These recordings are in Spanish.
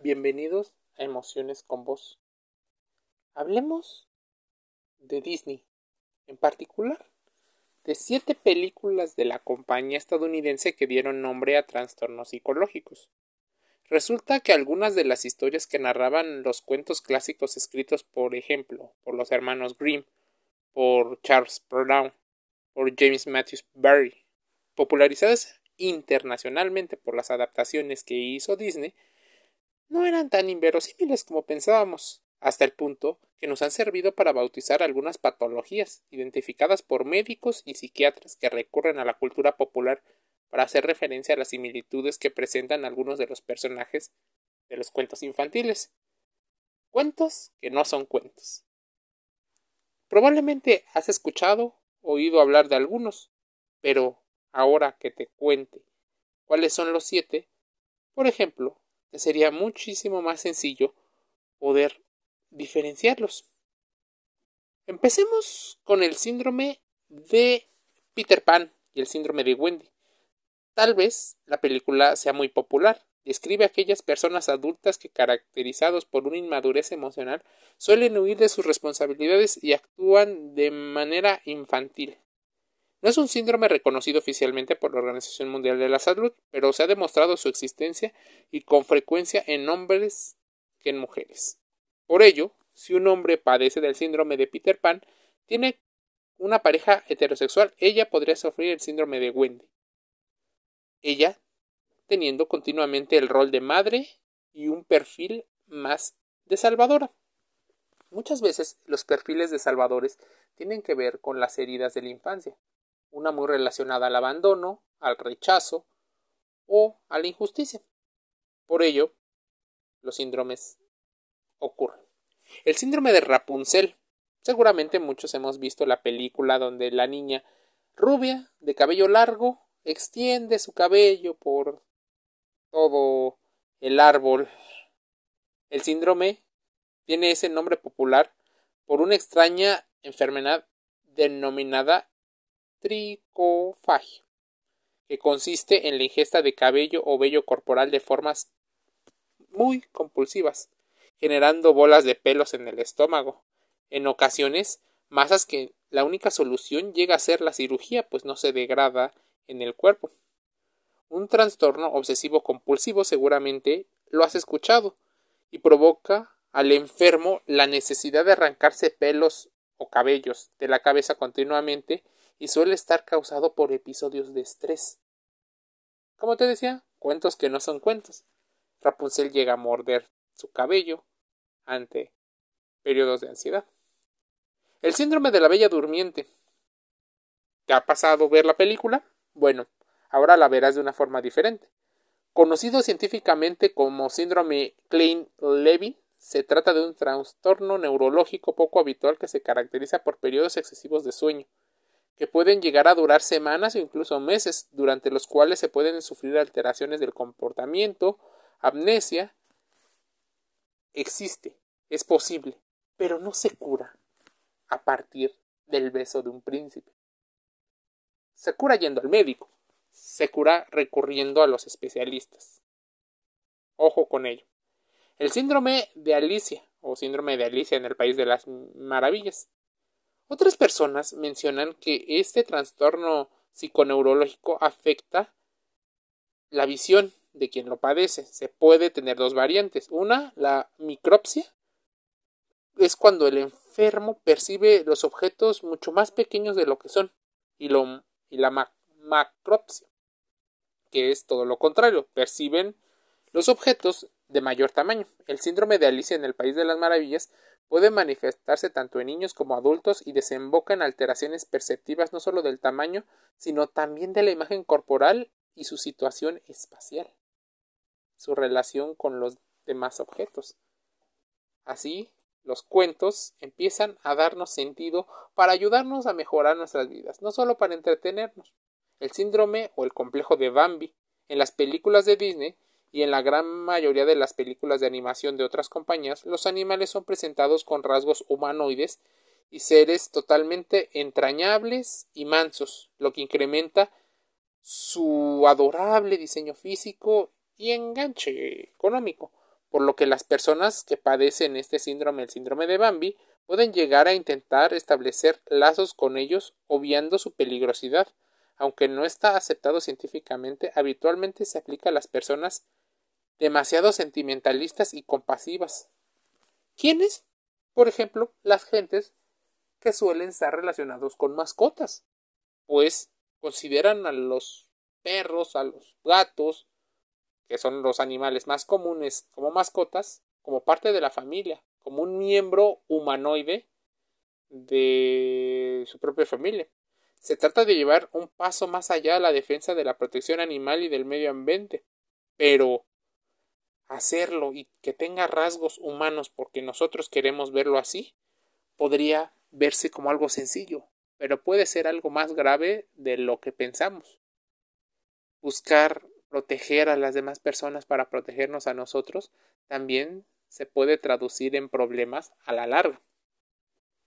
Bienvenidos a Emociones con Vos. Hablemos de Disney, en particular de siete películas de la compañía estadounidense que dieron nombre a trastornos psicológicos. Resulta que algunas de las historias que narraban los cuentos clásicos escritos, por ejemplo, por los hermanos Grimm, por Charles Brown, por James Matthews Barry, popularizadas internacionalmente por las adaptaciones que hizo Disney, no eran tan inverosímiles como pensábamos, hasta el punto que nos han servido para bautizar algunas patologías identificadas por médicos y psiquiatras que recurren a la cultura popular para hacer referencia a las similitudes que presentan algunos de los personajes de los cuentos infantiles. Cuentos que no son cuentos. Probablemente has escuchado, oído hablar de algunos, pero ahora que te cuente cuáles son los siete, por ejemplo, sería muchísimo más sencillo poder diferenciarlos. Empecemos con el síndrome de Peter Pan y el síndrome de Wendy. Tal vez la película sea muy popular. Describe a aquellas personas adultas que, caracterizados por una inmadurez emocional, suelen huir de sus responsabilidades y actúan de manera infantil. No es un síndrome reconocido oficialmente por la Organización Mundial de la Salud, pero se ha demostrado su existencia y con frecuencia en hombres que en mujeres. Por ello, si un hombre padece del síndrome de Peter Pan, tiene una pareja heterosexual, ella podría sufrir el síndrome de Wendy. Ella teniendo continuamente el rol de madre y un perfil más de salvadora. Muchas veces los perfiles de salvadores tienen que ver con las heridas de la infancia, una muy relacionada al abandono, al rechazo o a la injusticia. Por ello, los síndromes ocurren. El síndrome de Rapunzel. Seguramente muchos hemos visto la película donde la niña rubia, de cabello largo, extiende su cabello por todo el árbol. El síndrome tiene ese nombre popular por una extraña enfermedad denominada tricofagia, que consiste en la ingesta de cabello o vello corporal de formas muy compulsivas, generando bolas de pelos en el estómago. En ocasiones, masas que la única solución llega a ser la cirugía, pues no se degrada en el cuerpo. Un trastorno obsesivo compulsivo seguramente lo has escuchado y provoca al enfermo la necesidad de arrancarse pelos o cabellos de la cabeza continuamente y suele estar causado por episodios de estrés. Como te decía, cuentos que no son cuentos. Rapunzel llega a morder su cabello ante periodos de ansiedad. El síndrome de la bella durmiente. ¿Te ha pasado ver la película? Bueno, ahora la verás de una forma diferente. Conocido científicamente como síndrome Klein-Levin, se trata de un trastorno neurológico poco habitual que se caracteriza por periodos excesivos de sueño, que pueden llegar a durar semanas o incluso meses, durante los cuales se pueden sufrir alteraciones del comportamiento, amnesia. Existe, es posible, pero no se cura a partir del beso de un príncipe. Se cura yendo al médico, se cura recurriendo a los especialistas. Ojo con ello. El síndrome de Alicia, o síndrome de Alicia en el País de las Maravillas. Otras personas mencionan que este trastorno psiconeurológico afecta la visión de quien lo padece. Se puede tener dos variantes. Una, la micropsia, es cuando el enfermo percibe los objetos mucho más pequeños de lo que son, y, la macropsia, que es todo lo contrario, perciben los objetos de mayor tamaño. El síndrome de Alicia en el País de las Maravillas puede manifestarse tanto en niños como adultos y desemboca en alteraciones perceptivas no solo del tamaño, sino también de la imagen corporal y su situación espacial, su relación con los demás objetos. Así, los cuentos empiezan a darnos sentido para ayudarnos a mejorar nuestras vidas, no solo para entretenernos. El síndrome o el complejo de Bambi en las películas de Disney y en la gran mayoría de las películas de animación de otras compañías, los animales son presentados con rasgos humanoides y seres totalmente entrañables y mansos, lo que incrementa su adorable diseño físico y enganche económico. por lo que las personas que padecen este síndrome, el síndrome de Bambi, pueden llegar a intentar establecer lazos con ellos obviando su peligrosidad. Aunque no está aceptado científicamente, habitualmente se aplica a las personas demasiado sentimentalistas y compasivas. ¿Quiénes? Por ejemplo, las gentes que suelen estar relacionados con mascotas, pues consideran a los perros, a los gatos, que son los animales más comunes como mascotas, como parte de la familia, como un miembro humanoide de su propia familia. Se trata de llevar un paso más allá a la defensa de la protección animal y del medio ambiente, pero hacerlo y que tenga rasgos humanos porque nosotros queremos verlo así, podría verse como algo sencillo, pero puede ser algo más grave de lo que pensamos. Buscar proteger a las demás personas para protegernos a nosotros también se puede traducir en problemas a la larga.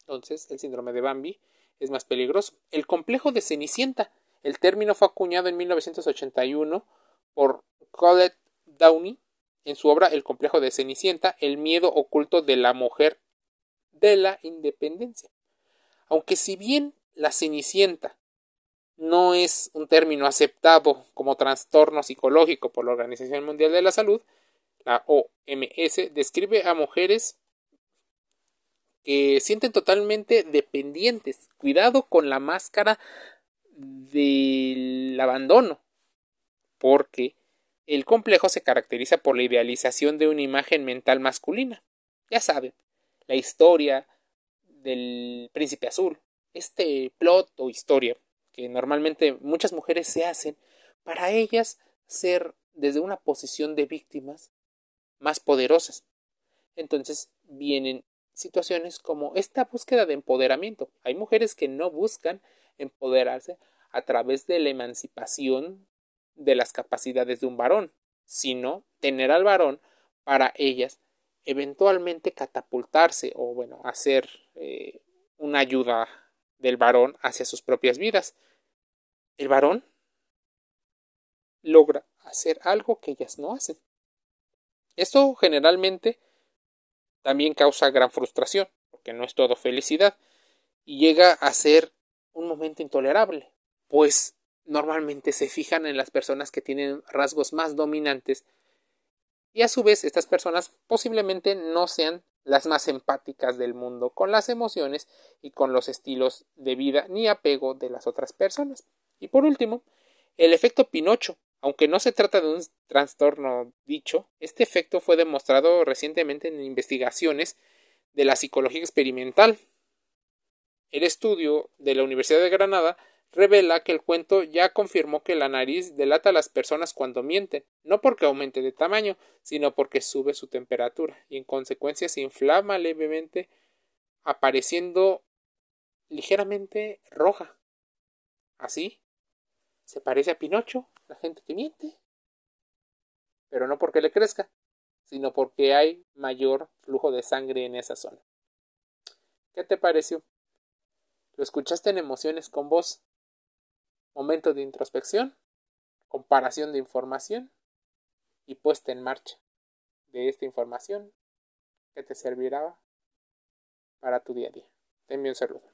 Entonces, el síndrome de Bambi es más peligroso. El complejo de Cenicienta. El término fue acuñado en 1981 por Colette Downey en su obra El complejo de Cenicienta, el miedo oculto de la mujer de la independencia. Aunque si bien la Cenicienta no es un término aceptado como trastorno psicológico por la Organización Mundial de la Salud, la OMS describe a mujeres que sienten totalmente dependientes. Cuidado con la máscara del abandono, porque el complejo se caracteriza por la idealización de una imagen mental masculina. Ya saben, la historia del príncipe azul, este plot o historia que normalmente muchas mujeres se hacen para ellas ser desde una posición de víctimas más poderosas. Entonces vienen situaciones como esta búsqueda de empoderamiento. Hay mujeres que no buscan empoderarse a través de la emancipación de las capacidades de un varón, sino tener al varón para ellas eventualmente catapultarse o bueno hacer eh, una ayuda del varón hacia sus propias vidas. El varón logra hacer algo que ellas no hacen. Esto generalmente también causa gran frustración, porque no es todo felicidad, y llega a ser un momento intolerable, pues normalmente se fijan en las personas que tienen rasgos más dominantes y a su vez estas personas posiblemente no sean las más empáticas del mundo con las emociones y con los estilos de vida ni apego de las otras personas. Y por último, el efecto Pinocho. Aunque no se trata de un trastorno dicho, este efecto fue demostrado recientemente en investigaciones de la psicología experimental. El estudio de la Universidad de Granada revela que el cuento ya confirmó que la nariz delata a las personas cuando mienten, no porque aumente de tamaño, sino porque sube su temperatura y en consecuencia se inflama levemente, apareciendo ligeramente roja. Así, se parece a Pinocho, la gente que miente, pero no porque le crezca, sino porque hay mayor flujo de sangre en esa zona. ¿Qué te pareció? ¿Lo escuchaste en emociones con voz? Momento de introspección, comparación de información y puesta en marcha de esta información que te servirá para tu día a día. Te envío un saludo.